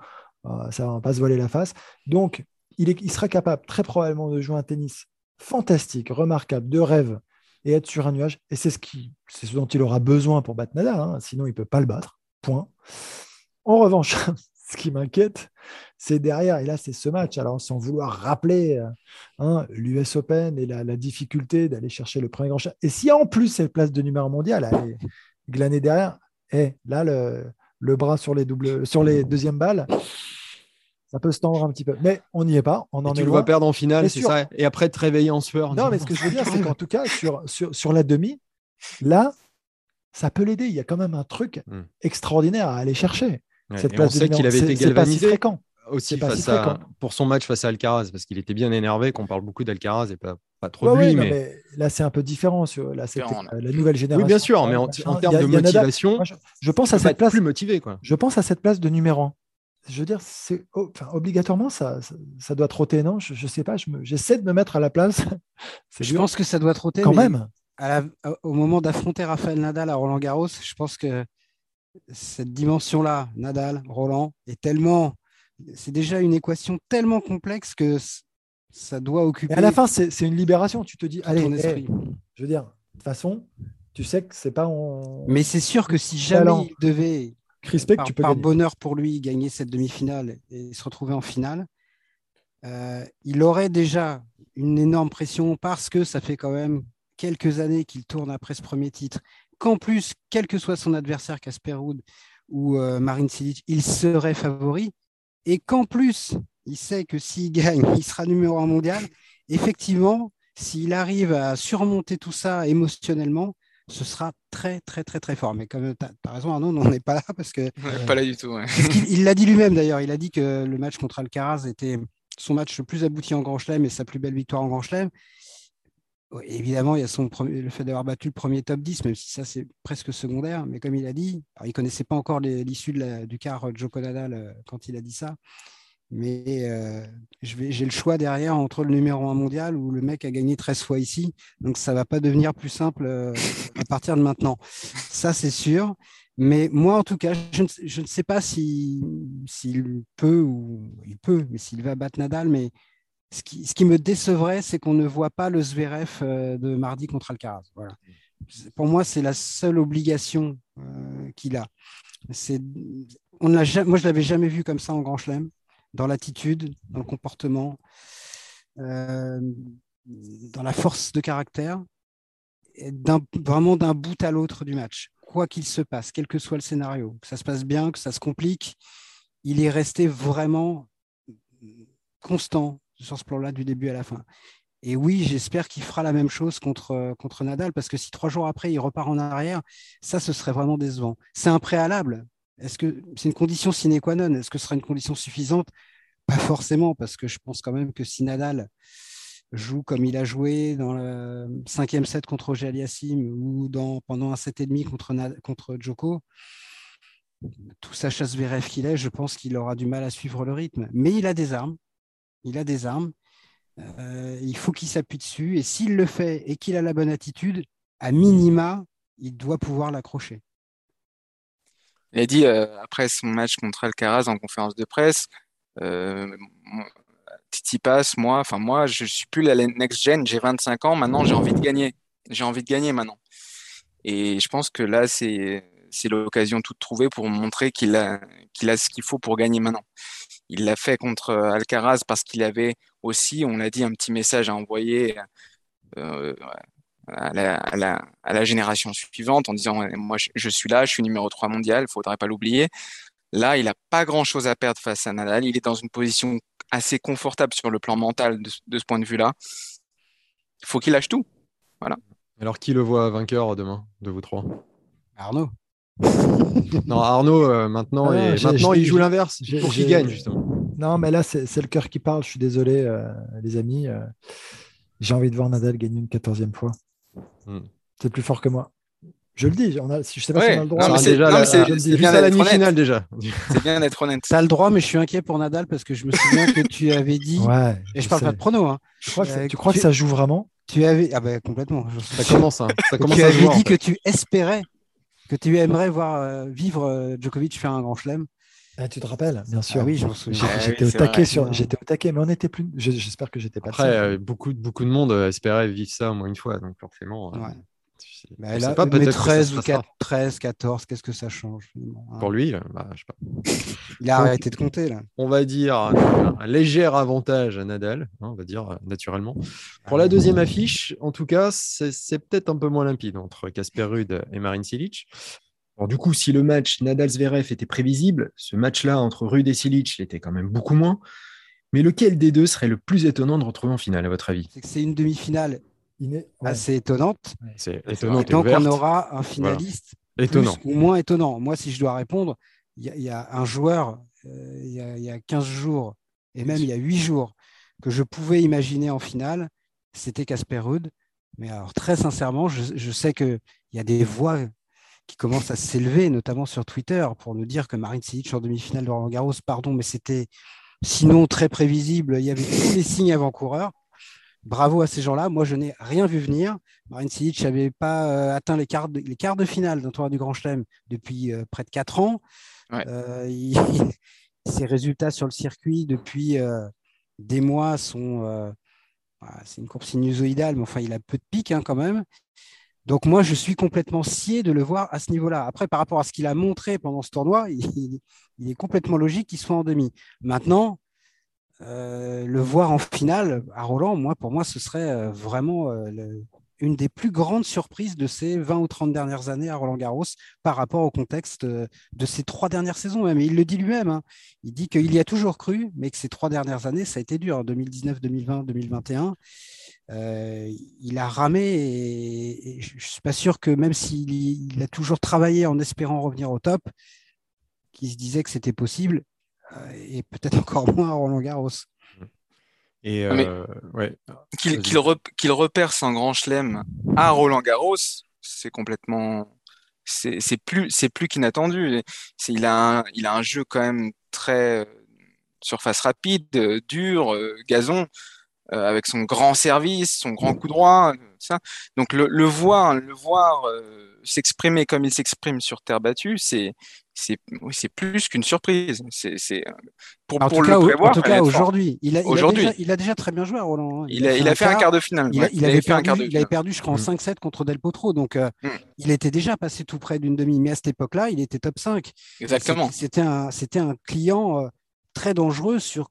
euh, ça va pas se voiler la face. Donc, il, sera capable très probablement de jouer un tennis fantastique, remarquable, de rêve et être sur un nuage. Et c'est ce, qui, ce dont il aura besoin pour battre Nadal. Hein. Sinon, il ne peut pas le battre. Point. En revanche, ce qui m'inquiète, c'est derrière, et là c'est ce match, alors sans vouloir rappeler euh, hein, l'US Open et la, difficulté d'aller chercher le premier grand chat. Et si en plus cette place de numéro mondial à glaner derrière, et eh, là le, le, bras sur les, doubles, sur les deuxièmes balles, ça peut se tendre un petit peu. Mais on n'y est pas. On en tu le vois perdre en finale, c'est ça? Et après te réveiller en sueur. Non, mais ce que je veux dire, c'est qu'en tout cas, sur, sur, sur, la demi, là, ça peut l'aider. Il y a quand même un truc hmm. extraordinaire à aller chercher. Cette place on sait qu'il avait été galvanisé aussi face à, pour son match face à Alcaraz, parce qu'il était bien énervé, qu'on parle beaucoup d'Alcaraz et pas, pas trop de lui. mais... là, c'est un peu différent. Là, c'est la nouvelle génération. Oui, bien sûr, mais en, termes de motivation, je, pense à cette place. Plus motivé, quoi. Je pense à cette place de numéro 1 je veux dire, c'est enfin, obligatoirement, ça, ça, doit trotter, non? Je ne sais pas, j'essaie de me mettre à la place. je pense que ça doit trotter. Quand même. au moment d'affronter Rafael Nadal à Roland Garros, je pense que cette dimension-là, Nadal, Roland, est tellement. C'est déjà une équation tellement complexe que ça doit occuper. Et à la fin, c'est une libération. Tu te dis, allez, je veux dire, de toute façon, tu sais que c'est pas en. Mais c'est sûr que si jamais il devait par, tu peux par bonheur pour lui, gagner cette demi-finale et se retrouver en finale, euh, il aurait déjà une énorme pression parce que ça fait quand même quelques années qu'il tourne après ce premier titre. Qu'en plus, quel que soit son adversaire, Casper Ruud ou euh, Marine Silic, il serait favori. Et qu'en plus, il sait que s'il gagne, il sera numéro un mondial. Effectivement, s'il arrive à surmonter tout ça émotionnellement, ce sera très, très, très, très fort. Mais comme tu as, raison, Arnaud, on n'est pas là parce que. pas là du tout. il l'a dit lui-même d'ailleurs. Il a dit que le match contre Alcaraz était son match le plus abouti en Grand Chelem et sa plus belle victoire en Grand Chelem. Évidemment, il y a son le fait d'avoir battu le premier top 10, même si ça c'est presque secondaire. Mais comme il a dit, il ne connaissait pas encore l'issue du quart Joko Nadal euh, quand il a dit ça. Mais euh, j'ai le choix derrière entre le numéro 1 mondial où le mec a gagné 13 fois ici. Donc ça ne va pas devenir plus simple euh, à partir de maintenant. Ça, c'est sûr. Mais moi, en tout cas, je ne, sais pas s'il peut ou il peut, mais s'il va battre Nadal. Mais ce qui, me décevrait, c'est qu'on ne voit pas le Zverev euh, de mardi contre Alcaraz. Pour moi, c'est la seule obligation qu'il a. On moi, je l'avais jamais vu comme ça en Grand Chelem dans l'attitude, dans le comportement, euh, dans la force de caractère, vraiment d'un bout à l'autre du match. Quoi qu'il se passe, quel que soit le scénario, que ça se passe bien, que ça se complique, il est resté vraiment constant sur ce plan-là du début à la fin. Et oui, j'espère qu'il fera la même chose contre, contre Nadal, parce que si trois jours après, il repart en arrière, ça, ce serait vraiment décevant. C'est un préalable est-ce que c'est une condition sine qua non? Est-ce que ce sera une condition suffisante? Pas forcément, parce que je pense quand même que si Nadal joue comme il a joué dans le cinquième set contre Roger ou dans, pendant un set et demi contre, contre Djoko, tout sa chasse rêve qu'il est, je pense qu'il aura du mal à suivre le rythme. Mais il a des armes. Il a des armes. Euh, il faut qu'il s'appuie dessus. Et s'il le fait et qu'il a la bonne attitude, à minima, il doit pouvoir l'accrocher. Il a dit euh, après son match contre Alcaraz en conférence de presse, euh, Titi passe, moi, enfin moi, je suis plus la next gen, j'ai 25 ans, maintenant j'ai envie de gagner, j'ai envie de gagner maintenant. Et je pense que là, c'est c'est l'occasion toute trouvée pour montrer qu'il a qu'il a ce qu'il faut pour gagner maintenant. il l'a fait contre Alcaraz parce qu'il avait aussi, on l'a dit, un petit message à envoyer euh, à, la, génération suivante en disant Moi, je, suis là, je suis numéro 3 mondial, il ne faudrait pas l'oublier. Là, il n'a pas grand-chose à perdre face à Nadal. Il est dans une position assez confortable sur le plan mental de, ce point de vue-là. Il faut qu'il lâche tout. Voilà. Alors, qui le voit vainqueur demain de vous trois? Arnaud. non, Arnaud, euh, maintenant, ah, maintenant il joue l'inverse pour qu'il gagne, justement. Non, mais là, c'est le cœur qui parle. Je suis désolé, euh, les amis. Euh, j'ai envie de voir Nadal gagner une quatorzième fois. Hmm. C'est plus fort que moi. Je le dis, on a, je sais pas si on a le droit. c'est bien à la demi-finale déjà. C'est bien d'être honnête. Tu as le droit, mais je suis inquiet pour Nadal parce que je me souviens que tu avais dit. Ouais, et je, parle pas de prono. Hein. Tu crois, que, tu crois que ça joue vraiment? Tu avais. Ah ben complètement. Ça commence. Hein. Ça commence tu avais dit que tu espérais, que tu aimerais voir euh, vivre euh, Djokovic faire un grand chelem. Ah, tu te rappelles? Bien sûr. Ah oui, je m'en souviens. J'étais au taquet sur. J'étais au taquet, mais on était plus. J'espère que j'étais pas. Après, euh, beaucoup, beaucoup de monde espérait vivre ça au moins une fois, donc forcément. Ouais. Bah, là, pas, mais 13 ou 4, 13, 14, qu'est-ce que ça change hein? Pour lui, bah, je sais pas. Il a arrêté de compter là. On va dire un, léger avantage à Nadal, hein, on va dire euh, naturellement. Pour la deuxième affiche, en tout cas, c'est peut-être un peu moins limpide entre Casper Ruud et Marin Cilic. Alors, du coup, si le match Nadal-Zverev était prévisible, ce match-là entre Ruud et Cilic l'était quand même beaucoup moins. Mais lequel des deux serait le plus étonnant de retrouver en finale, à votre avis? C'est une demi-finale assez étonnante. C'est étonnant. tant qu'on aura un finaliste étonnant. ou moins étonnant. Moi, si je dois répondre, il y, a un joueur, euh, il y, a 15 jours, et même il y a 8 jours, que je pouvais imaginer en finale, c'était Casper Ruud. Mais alors, très sincèrement, je, sais qu'il y a des voix qui commencent à s'élever, notamment sur Twitter, pour nous dire que Marine Silic en demi-finale de Roland Garros, pardon, mais c'était sinon très prévisible. Il y avait tous les signes avant-coureurs bravo à ces gens-là. Moi, je n'ai rien vu venir. Marine Silic n'avait pas euh, atteint les quarts, de, les quarts de finale d'un tournoi du Grand Chelem depuis euh, près de 4 ans. Euh, ses résultats sur le circuit depuis des mois sont. c'est une courbe sinusoïdale, mais enfin, il a peu de pics hein, quand même. Donc, moi, je suis complètement scié de le voir à ce niveau-là. Après, par rapport à ce qu'il a montré pendant ce tournoi, il, est complètement logique qu'il soit en demi. Maintenant, euh, le voir en finale à Roland, moi, pour moi, ce serait euh, vraiment euh, une des plus grandes surprises de ces 20 ou 30 dernières années à Roland Garros par rapport au contexte de ces trois dernières saisons il le dit lui-même. Hein. Il dit qu'il y a toujours cru, mais que ces trois dernières années, ça a été dur. 2019, 2020, 2021. Il a ramé et, je ne suis pas sûr que même s'il a toujours travaillé en espérant revenir au top, qu'il se disait que c'était possible, euh, et peut-être encore moins à Roland Garros. Et euh, qu'il repère son grand chelem à Roland Garros, c'est complètement. C'est plus, plus qu'inattendu. Il, a un, il a un jeu quand même très euh, surface rapide, dur, gazon, avec son grand service, son grand coup droit. Ça. Donc le, le voir, le voir s'exprimer comme il s'exprime sur terre battue, c'est c'est plus qu'une surprise. C'est pour, pour le prévoir. En tout cas, aujourd'hui, il, il, a déjà très bien joué, Roland. Hein. Il, a, fait un quart de finale. Il, avait, perdu, il avait perdu, je crois, en 5-7 mm. contre Del Potro. Donc, euh, mm. il était déjà passé tout près d'une demi. Mais à cette époque-là, il était top 5. Exactement. C'était un, un client euh, très dangereux sur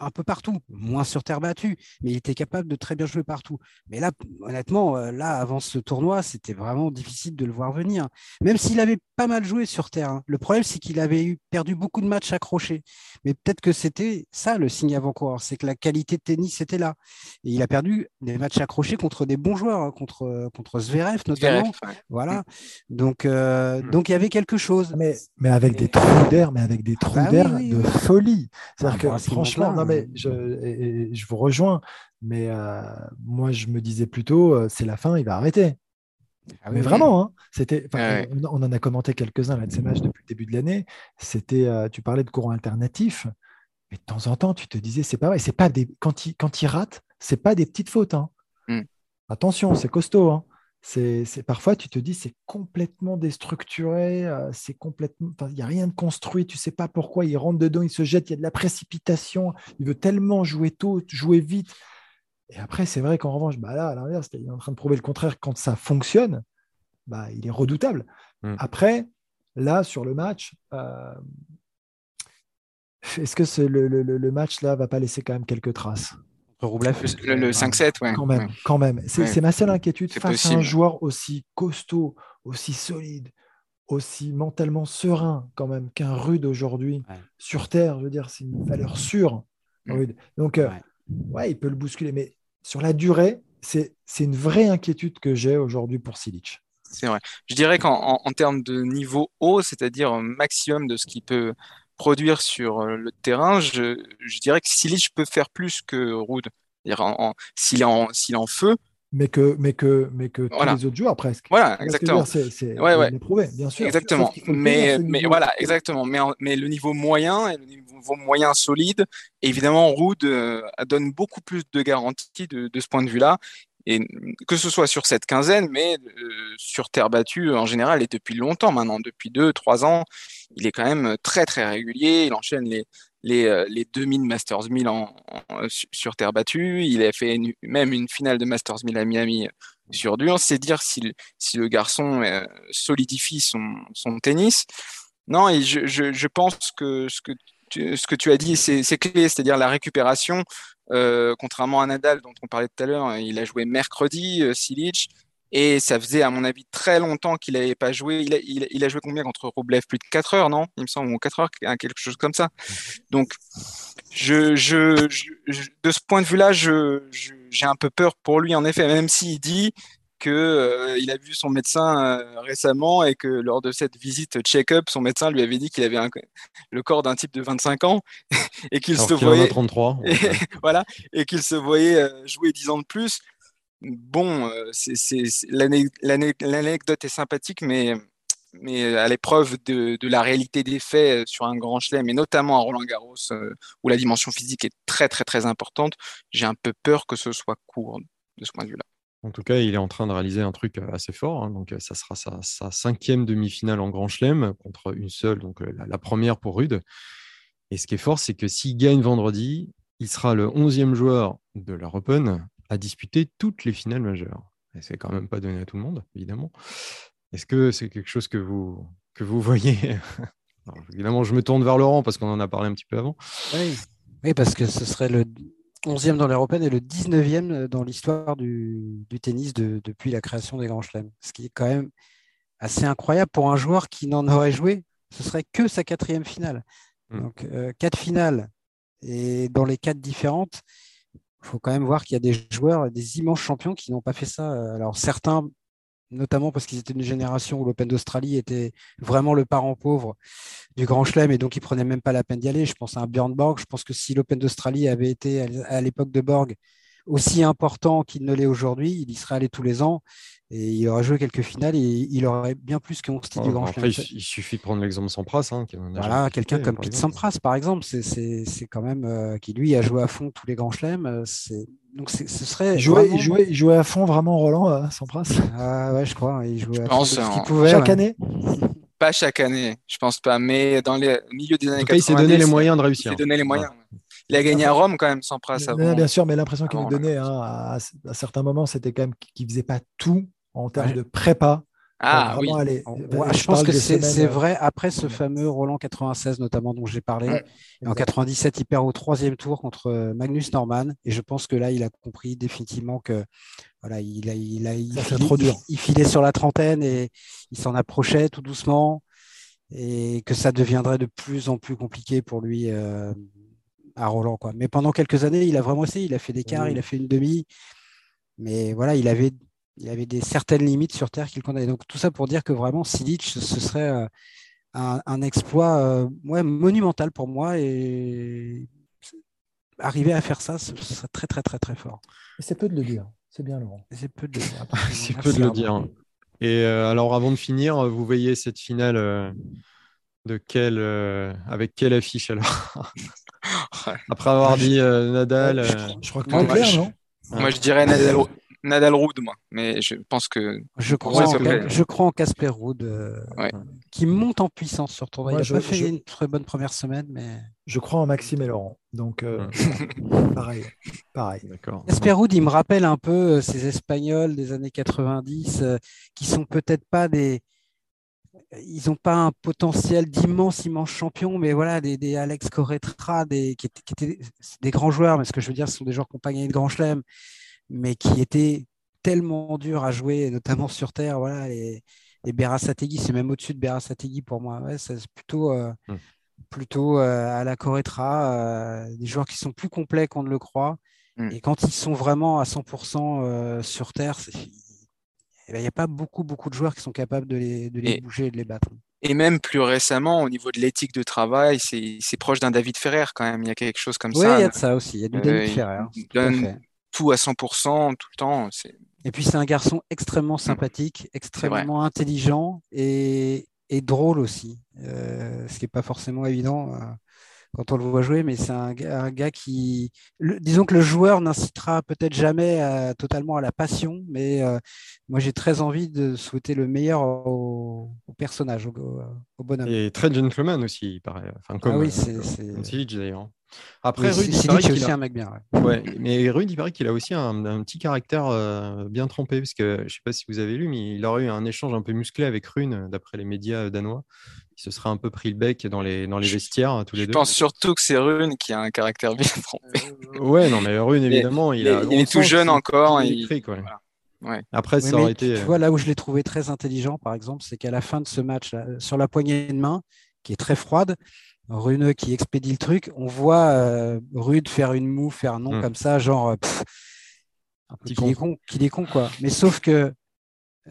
un peu partout, moins sur terre battue, mais il était capable de très bien jouer partout. Mais là, honnêtement, euh, là, avant ce tournoi, c'était vraiment difficile de le voir venir. Même s'il avait pas mal joué sur terre. Hein. Le problème, c'est qu'il avait eu, perdu beaucoup de matchs accrochés. Mais peut-être que c'était ça le signe avant-coureur, c'est que la qualité de tennis était là. Et il a perdu des matchs accrochés contre des bons joueurs, hein, contre, contre Zverev notamment. Voilà. Donc, euh, mm. donc il y avait quelque chose. Mais, mais avec des trous d'air, mais avec des ah trous bah d'air de folie. C'est-à-dire ah, que franchement, non, mais je, je vous rejoins, mais euh, moi je me disais plutôt, euh, c'est la fin, il va arrêter. Ah mais vraiment, hein, c'était, on, en a commenté quelques-uns là de ces matchs depuis le début de l'année. C'était, euh, tu parlais de courant alternatif, mais de temps en temps, tu te disais, c'est pas vrai. C'est pas des, quand il, quand il rate, c'est pas des petites fautes. Hein. Mm. Attention, c'est costaud. Hein. C'est, parfois tu te dis c'est complètement déstructuré, euh, c'est complètement, il n'y a rien de construit, tu sais pas pourquoi il rentre dedans, il se jette, il y a de la précipitation, il veut tellement jouer tôt, jouer vite. Et après c'est vrai qu'en revanche, bah là à l'inverse, il est en train de prouver le contraire quand ça fonctionne, bah il est redoutable. Mm. Après là sur le match, euh, est-ce que le, le, match là va pas laisser quand même quelques traces? Le, le 5-7, ouais. Quand même, quand même. C'est ma seule inquiétude face à un joueur aussi costaud, aussi solide, aussi mentalement serein quand même qu'un rude aujourd'hui sur Terre. Je veux dire, c'est une valeur sûre. Mm. Rude. Donc, euh, ouais. il peut le bousculer, mais sur la durée, c'est une vraie inquiétude que j'ai aujourd'hui pour Silic. C'est vrai. Je dirais qu'en termes de niveau haut, c'est-à-dire maximum de ce qu'il peut produire sur euh, le terrain, je, je dirais que Silic peut faire plus que Rude. S'il est, en, feu, mais que, mais que, mais que tous les autres joueurs presque. Voilà, exactement. C'est ouais, ouais. prouvé, bien sûr. Exactement. Mais, mais voilà, exactement. Mais, mais le niveau moyen, le niveau moyen solide, évidemment, Rude euh, donne beaucoup plus de garanties de, de ce point de vue-là. Et que ce soit sur cette quinzaine, mais euh, sur terre battue en général, et depuis longtemps maintenant, depuis deux, trois ans, il est quand même très très régulier. Il enchaîne les, les, euh, les 2000 Masters 1000 en, sur terre battue. Il a fait même une finale de Masters 1000 à Miami sur dur. C'est dire si, le garçon euh, solidifie son, son, tennis. Non, et je, je, pense que ce que tu, ce que tu as dit, c'est clé, c'est-à-dire la récupération. Euh, contrairement à Nadal, dont on parlait tout à l'heure, il a joué mercredi, euh. Et ça faisait, à mon avis, très longtemps qu'il n'avait pas joué. Il a, il, a, joué combien contre Roblev Plus de 4 heures, non? Il me semble, ou 4 heures, quelque chose comme ça. Donc, je, je, de ce point de vue-là, j'ai un peu peur pour lui, en effet, même s'il dit qu'il euh, a vu son médecin euh, récemment et que lors de cette visite check-up, son médecin lui avait dit qu'il avait le corps d'un type de 25 ans et qu'il se voyait 33. Et, voilà, et qu'il se voyait euh, jouer 10 ans de plus bon, euh, l'anecdote est sympathique, mais, mais à l'épreuve de, la réalité des faits euh, sur un grand chelem, et notamment à Roland Garros, euh, où la dimension physique est très très très importante, j'ai un peu peur que ce soit court de ce point de vue-là. En tout cas, il est en train de réaliser un truc assez fort. Hein, donc, ça sera sa, cinquième demi-finale en Grand Chelem contre une seule, donc la, première pour Rude. Et ce qui est fort, c'est que s'il gagne vendredi, il sera le onzième joueur de la a disputé toutes les finales majeures. Et c'est quand même pas donné à tout le monde, évidemment. Est-ce que c'est quelque chose que vous, que vous voyez Évidemment, je me tourne vers Laurent parce qu'on en a parlé un petit peu avant. Oui, parce que ce serait le 11e dans l'Européenne et le 19e dans l'histoire du, tennis depuis la création des Grands Chelems. Ce qui est quand même assez incroyable pour un joueur qui n'en aurait joué. Ce serait que sa quatrième finale. Hmm. Donc, euh, quatre finales et dans les quatre différentes, faut quand même voir qu'il y a des joueurs, des immenses champions qui n'ont pas fait ça. Alors certains, notamment parce qu'ils étaient une génération où l'Open d'Australie était vraiment le parent pauvre du Grand Chelem et donc ils prenaient même pas la peine d'y aller. Je pense à un Björn Borg. Je pense que si l'Open d'Australie avait été à l'époque de Borg aussi important qu'il ne l'est aujourd'hui, il y serait allé tous les ans et il aurait joué quelques finales et il aurait bien plus que style du Grand Chelem. Il, suffit de prendre l'exemple Sampras. Hein, voilà, quelqu'un comme Pete Sampras, par exemple, c'est quand même euh, qui lui a joué à fond tous les Grands Chelems. Euh, donc ce serait. Il jouait, il, jouait, à fond vraiment Roland, euh, Sampras Ah ouais, je crois. Il jouait à fond ce qu'il pouvait. Chaque année Pas chaque année, je pense pas, mais dans les milieu des années 90. il s'est donné les moyens de réussir. Il s'est donné les moyens. Il a gagné à Rome quand même, sans Sampras. Avant, bien sûr, mais l'impression qu'il nous donnait hein, à, certains moments, c'était quand même qu'il faisait pas tout en termes de prépa. Ah oui. je, pense que c'est vrai après ce fameux Roland 96 notamment dont j'ai parlé. en 97, il perd au troisième tour contre euh, Magnus Norman et je pense que là, il a compris définitivement que voilà, il a, il a, il, filait, il filait sur la trentaine et il s'en approchait tout doucement et que ça deviendrait de plus en plus compliqué pour lui euh, à Roland. Quoi. Mais pendant quelques années, il a vraiment essayé. Il a fait des quarts, il a fait une demi. Mais voilà, il avait il y avait des certaines limites sur Terre qu'il condamnait. Donc tout ça pour dire que vraiment Silic, ce serait euh, un, exploit euh, monumental pour moi et arriver à faire ça, ce serait très très très très fort. C'est peu de le dire, c'est bien Laurent. C'est peu de le dire. c'est peu de le dire. Et euh, alors avant de finir, vous voyez cette finale de quelle, avec quelle affiche alors? Après avoir dit Nadal. Je, crois que est clair, non? moi, je dirais Nadal, Nadal Rood, moi. Mais je pense que. Je crois, en, je crois en Casper Rood, euh, qui monte en puissance sur tournoi. Il n'a pas fait une très bonne première semaine, mais. Je crois en Maxime et Laurent. Donc, euh, pareil. pareil. Casper Rood, il me rappelle un peu euh, ces Espagnols des années 90 qui sont peut-être pas des. ils n'ont pas un potentiel d'immense, immense champion, mais voilà, des, Alex Corretra, des, qui, étaient, des grands joueurs, mais ce que je veux dire, ce sont des joueurs qui n'ont pas gagné de grand chelem, mais qui étaient tellement durs à jouer, notamment sur Terre. Voilà, et, et Berasategui, c'est même au-dessus de Berasategui pour moi. Ouais, c'est plutôt, euh, hmm. plutôt euh, à la Corretra, euh, des joueurs qui sont plus complets qu'on ne le croit. Hmm. Et quand ils sont vraiment à 100% sur Terre, eh ben, il n'y a pas beaucoup, beaucoup de joueurs qui sont capables de les, de les bouger et de les battre. Et même plus récemment, au niveau de l'éthique de travail, c'est proche d'un David Ferrer quand même. Il y a quelque chose comme ça. Oui, il y a de ça aussi. Il y a du David Ferrer. Il donne tout à, 100% tout le temps. Et puis c'est un garçon extrêmement mmh. sympathique, extrêmement intelligent et, et, drôle aussi, euh, ce qui n'est pas forcément évident. Euh, quand on le voit jouer, mais c'est un, gars qui, disons que le joueur n'incitera peut-être jamais totalement à la passion, mais euh, moi j'ai très envie de souhaiter le meilleur au, personnage, au, au, bonhomme. Et très gentleman aussi, il paraît. Enfin, comme, ah oui, c'est euh, d'ailleurs. Après, Rudy, c'est aussi un mec bien. Ouais. mais Rudy, il paraît qu'il a aussi un, petit caractère euh, bien trempé, parce que je ne sais pas si vous avez lu, mais il aurait eu un échange un peu musclé avec Rune, d'après les médias danois. Il se serait un peu pris le bec dans les, dans les vestiaires, tous les deux. Je pense surtout que c'est Rune qui a un caractère bien trempé. Euh, ouais, non, mais Rune, évidemment, il, est tout jeune encore. Il... Ouais. Après, ça aurait été. Tu vois, là où je l'ai trouvé très intelligent, par exemple, c'est qu'à la fin de ce match, sur la poignée de main, qui est très froide, Rune qui expédie le truc, on voit euh, Rude faire une moue, faire un nom hmm. comme ça, genre qu'il est con, qu'il est con quoi. Mais sauf que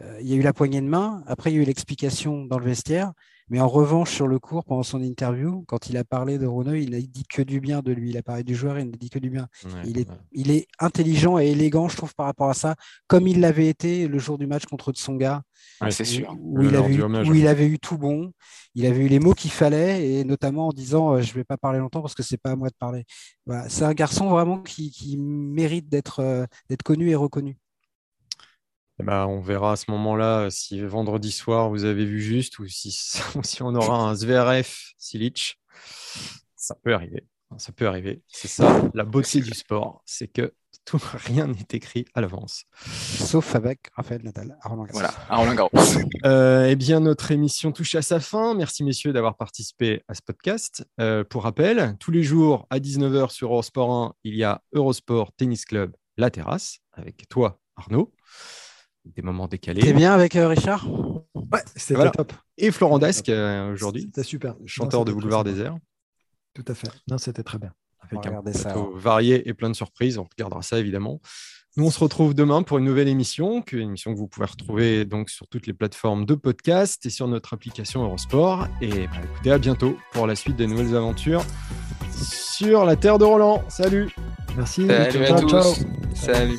euh, il y a eu la poignée de main, après il y a eu l'explication dans le vestiaire, mais en revanche, sur le cours, pendant son interview, quand il a parlé de Roneux, il n'a dit que du bien de lui. Il a parlé du joueur, il n'a dit que du bien. il, est, il est intelligent et élégant, je trouve, par rapport à ça, comme il l'avait été le jour du match contre Tsonga. c'est sûr. Où, il avait, eu, où il avait, eu, tout bon. Il avait eu les mots qu'il fallait, et notamment en disant euh, Je ne vais pas parler longtemps parce que ce n'est pas à moi de parler. C'est un garçon vraiment qui, qui mérite d'être euh, connu et reconnu. Eh ben, on verra à ce moment-là si vendredi soir vous avez vu juste ou si, si on aura un Zverev Silic. Ça peut arriver. Ça peut arriver. C'est ça la beauté du sport, c'est que tout, rien n'est écrit à l'avance. Sauf avec Raphaël Nadal à Roland Voilà, à Roland Garros. Euh, eh bien, notre émission touche à sa fin. Merci messieurs d'avoir participé à ce podcast. Euh, pour rappel, tous les jours à 19h sur Eurosport 1, il y a Eurosport Tennis Club La Terrasse avec toi, Arnaud des moments décalés. T'es bien avec euh, Richard? Ouais, c'était top. Et Florent Dasque euh, aujourd'hui. C'était super. Chanteur de Boulevard Désert. Tout à fait. Non, c'était très bien. Avec un plateau varié et plein de surprises. On regardera ça évidemment. Nous, on se retrouve demain pour une nouvelle émission, une émission que vous pouvez retrouver donc sur toutes les plateformes de podcast et sur notre application Eurosport. Et bah, écoutez, à bientôt pour la suite des nouvelles aventures sur la terre de Roland. Salut. Merci. Salut à tous. Salut.